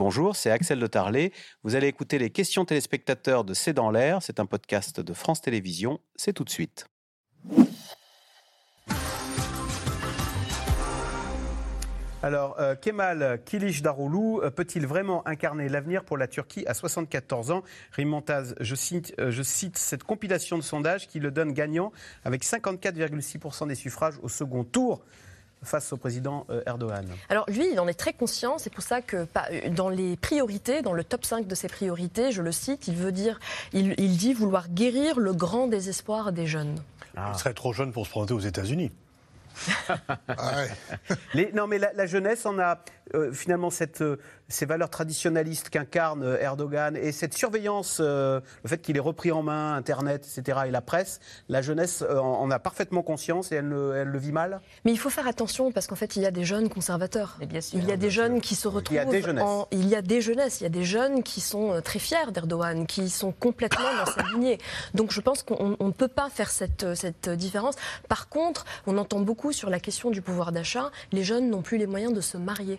Bonjour, c'est Axel de Tarlet. Vous allez écouter les questions téléspectateurs de C'est dans l'air. C'est un podcast de France Télévisions. C'est tout de suite. Alors, euh, Kemal Kilic Daroulou euh, peut-il vraiment incarner l'avenir pour la Turquie à 74 ans? Rimontaz, je cite, euh, je cite cette compilation de sondages qui le donne gagnant avec 54,6% des suffrages au second tour face au président Erdogan Alors lui, il en est très conscient. C'est pour ça que dans les priorités, dans le top 5 de ses priorités, je le cite, il veut dire, il, dit vouloir guérir le grand désespoir des jeunes. Il serait trop jeune pour se présenter aux États-Unis. Ah non, mais la, jeunesse en a euh, finalement cette, euh, ces valeurs traditionnalistes qu'incarne euh, Erdogan et cette surveillance, le fait qu'il ait repris en main Internet, etc., et la presse, la jeunesse en, a parfaitement conscience et elle le, vit mal Mais il faut faire attention parce qu'en fait, il y a des jeunes conservateurs. bien il y a des jeunes qui se retrouvent. Il y a des jeunesses. il y a des jeunesses, il y a des jeunes qui sont très fiers d'Erdogan, qui sont complètement dans sa lignée. Donc je pense qu'on ne peut pas faire cette, cette différence. Par contre, on entend beaucoup sur la question du pouvoir d'achat. Les jeunes n'ont plus les moyens de se marier.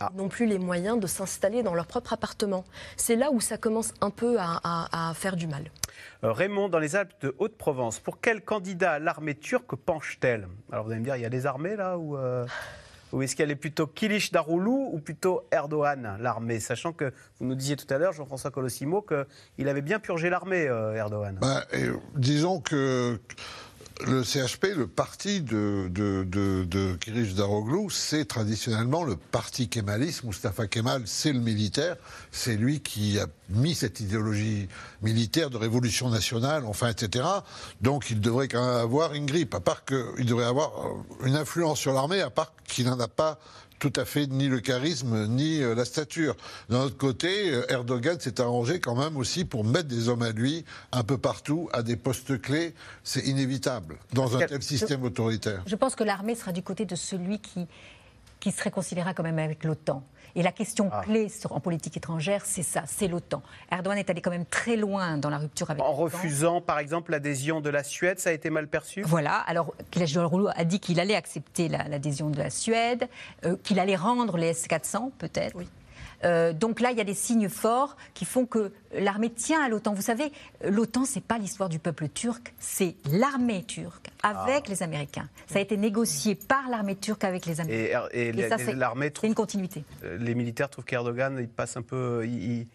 Ah. n'ont plus les moyens de s'installer dans leur propre appartement. C'est là où ça commence un peu à, faire du mal. Euh, Raymond, dans les Alpes de Haute-Provence, pour quel candidat l'armée turque penche-t-elle? Alors vous allez me dire, il y a des armées là ou, euh, ou est-ce qu'elle est plutôt Kilic Daroulou ou plutôt Erdogan, l'armée? Sachant que vous nous disiez tout à l'heure, Jean-François Colossimo, qu'il avait bien purgé l'armée, euh, Erdogan. Bah, disons que le CHP, le parti de, de, de, Kirish Daroglu, c'est traditionnellement le parti kémaliste. Mustafa Kemal, c'est le militaire. C'est lui qui a mis cette idéologie militaire de révolution nationale, enfin, etc. Donc il devrait quand même avoir une grippe, à part qu'il devrait avoir une influence sur l'armée, à part qu'il n'en a pas tout à fait ni le charisme ni euh, la stature. D'un autre côté, euh, Erdogan s'est arrangé quand même aussi pour mettre des hommes à lui un peu partout à des postes clés. C'est inévitable dans un tel système autoritaire. Je pense que l'armée sera du côté de celui qui, qui se réconciliera quand même avec l'OTAN. Et la question ah. clé en politique étrangère, c'est ça, c'est l'OTAN. Erdogan est allé quand même très loin dans la rupture avec En refusant, par exemple, l'adhésion de la Suède, ça a été mal perçu? Voilà. Alors, Rouleau a dit qu'il allait accepter l'adhésion de la Suède, euh, qu'il allait rendre les S-400, peut-être? Oui. Euh, donc là, il y a des signes forts qui font que l'armée tient à l'OTAN. Vous savez, l'OTAN, c'est pas l'histoire du peuple turc, c'est l'armée turque avec ah. les Américains. Ça a été négocié par l'armée turque avec les Américains. Et, l'armée une continuité. Euh, les militaires trouvent qu'Erdogan, il passe un peu. Il, il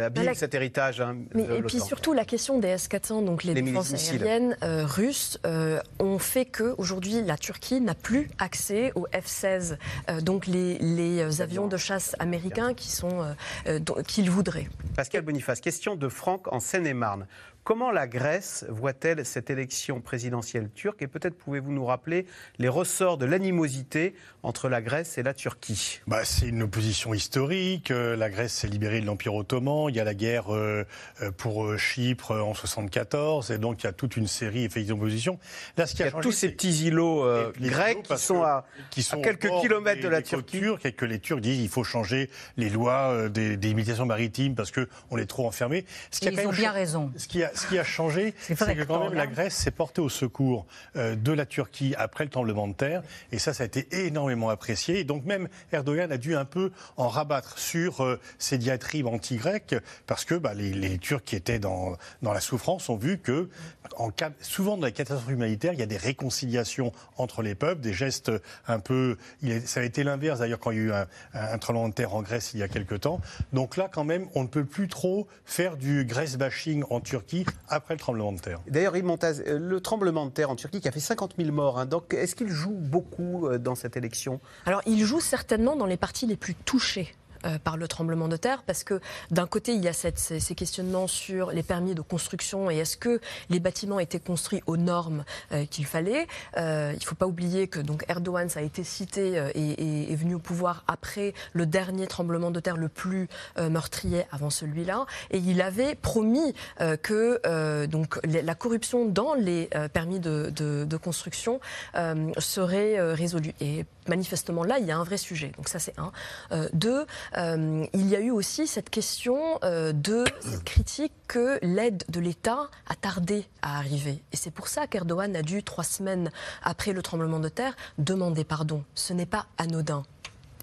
abîme cet héritage. Hein, et puis surtout la question des S-400, donc les, défenses aériennes euh, russes, euh, ont fait que aujourd'hui la Turquie n'a plus accès aux F-16, euh, donc les, les avions de chasse américains qui sont qu'ils voudraient. Pascal Boniface, question de Franck en Seine-et-Marne. Comment la Grèce voit-elle cette élection présidentielle turque Et peut-être pouvez-vous nous rappeler les ressorts de l'animosité entre la Grèce et la Turquie bah, C'est une opposition historique. Euh, la Grèce s'est libérée de l'Empire ottoman. Il y a la guerre euh, euh, pour Chypre en 74. Et donc, il y a toute une série d'oppositions. Là, ce qui a il y a tous ces petits îlots grecs qui sont, à, qui sont quelques kilomètres de la Turquie. et que les Turcs disent qu'il faut changer les lois des, des imitations maritimes parce qu'on est trop enfermés. Ce qui ils ont bien raison. Ce qui a, ce qui a changé, c'est que quand même la Grèce s'est portée au secours euh, de la Turquie après le tremblement de terre. Et ça, ça a été énormément apprécié. Et donc même Erdogan a dû un peu en rabattre sur euh, ces diatribes anti-grecques parce que bah, les, Turcs qui étaient dans, dans la souffrance ont vu que en cas, souvent dans les catastrophes humanitaires, il y a des réconciliations entre les peuples, des gestes un peu... ça a été l'inverse d'ailleurs quand il y a eu un, un, tremblement de terre en Grèce il y a quelque temps. Donc là, quand même, on ne peut plus trop faire du Grèce bashing en Turquie après le tremblement de terre. D'ailleurs, Montaz, euh, le tremblement de terre en Turquie qui a fait 50 000 morts, hein, donc est-ce qu'il joue beaucoup euh, dans cette élection? Alors, il joue certainement dans les parties les plus touchées euh, par le tremblement de terre, parce que d'un côté, il y a ces, questionnements sur les permis de construction et est-ce que les bâtiments étaient construits aux normes euh, qu'il fallait. Euh, il ne faut pas oublier que donc Erdogan, a été cité, et, est venu au pouvoir après le dernier tremblement de terre le plus meurtrier avant celui-là, et il avait promis que la corruption dans les permis de, construction serait résolue. Manifestement là, il y a un vrai sujet. Donc ça, c'est un. deux, euh, il y a eu aussi cette question euh, de critique que l'aide de l'État a tardé à arriver. Et c'est pour ça qu'Erdogan a dû, trois semaines après le tremblement de terre, demander pardon. Ce n'est pas anodin.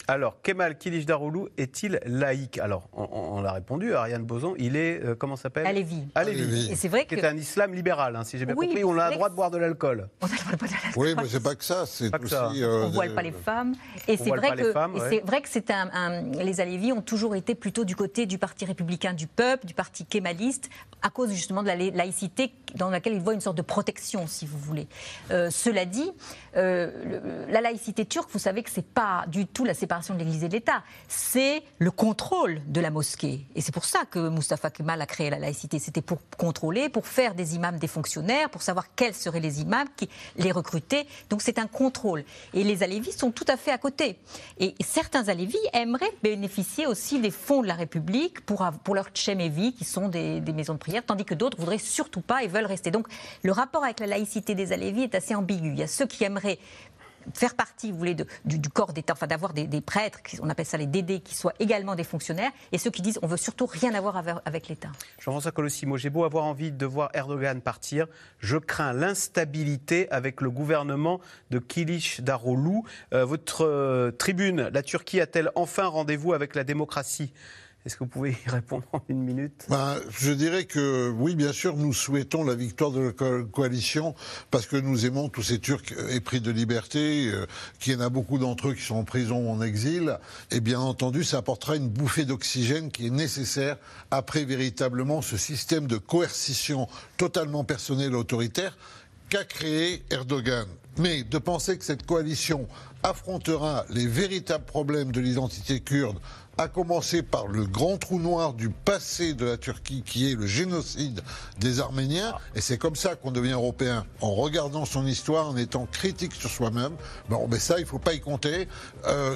Alors, Kemal Kilicdaroglu est-il laïque? Alors, on, a répondu, Ariane Boson, il est, euh, comment s'appelle? Alévi. Alévi. Et c'est vrai que... C'est un islam libéral, hein, si j'ai bien compris. On a le droit de boire de l'alcool. On a le droit de boire de l'alcool. Oui, mais c'est pas que ça. C'est aussi... Euh, on ne voile pas les femmes. Et c'est vrai, que, c'est vrai que c'est un, les Alévis ont toujours été plutôt du côté du Parti républicain du peuple, du Parti kémaliste, à cause justement de la laïcité dans laquelle ils voient une sorte de protection, si vous voulez. Euh, cela dit, la laïcité turque, vous savez que c'est pas du tout la séparation de l'Église et de l'État, c'est le contrôle de la mosquée. Et c'est pour ça que Mustafa Kemal a créé la laïcité. C'était pour contrôler, pour faire des imams des fonctionnaires, pour savoir quels seraient les imams, qui les recruter. Donc c'est un contrôle. Et les Alévis sont tout à fait à côté. Et certains Alévis aimeraient bénéficier aussi des fonds de la République pour, pour leurs tchemevi, qui sont des, maisons de prière, tandis que d'autres voudraient surtout pas et veulent rester. Donc le rapport avec la laïcité des Alévis est assez ambigu. Il y a ceux qui aimeraient faire partie, vous voulez, du, corps d'État, enfin d'avoir des, prêtres, on appelle ça les DD, qui soient également des fonctionnaires, et ceux qui disent on veut surtout rien avoir avec, l'État. Jean-François Colossimo, j'ai beau avoir envie de voir Erdogan partir, je crains l'instabilité avec le gouvernement de Kilic Daroglu. Euh, votre euh, tribune, la Turquie a-t-elle enfin rendez-vous avec la démocratie? Est-ce que vous pouvez y répondre en une minute? Ben, Je dirais que oui, bien sûr, nous souhaitons la victoire de la coalition parce que nous aimons tous ces Turcs épris de liberté, euh, qu'il y en a beaucoup d'entre eux qui sont en prison ou en exil. Et bien entendu, ça apportera une bouffée d'oxygène qui est nécessaire après véritablement ce système de coercition totalement personnel autoritaire qu'a créé Erdogan. Mais de penser que cette coalition affrontera les véritables problèmes de l'identité kurde à commencer par le grand trou noir du passé de la Turquie, qui est le génocide des Arméniens. Et c'est comme ça qu'on devient européen, en regardant son histoire, en étant critique sur soi-même. Bon, mais ça, il ne faut pas y compter. Euh,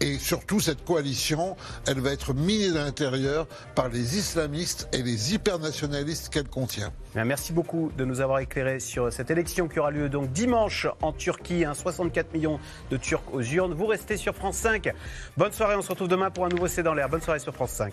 et surtout, cette coalition, elle va être minée de l'intérieur par les islamistes et les hypernationalistes qu'elle contient. Merci beaucoup de nous avoir éclairé sur cette élection qui aura lieu donc dimanche en Turquie. 64 millions de Turcs aux urnes. Vous restez sur France 5. Bonne soirée, on se retrouve demain pour un nouveau C'est dans l'air. Bonne soirée sur France 5.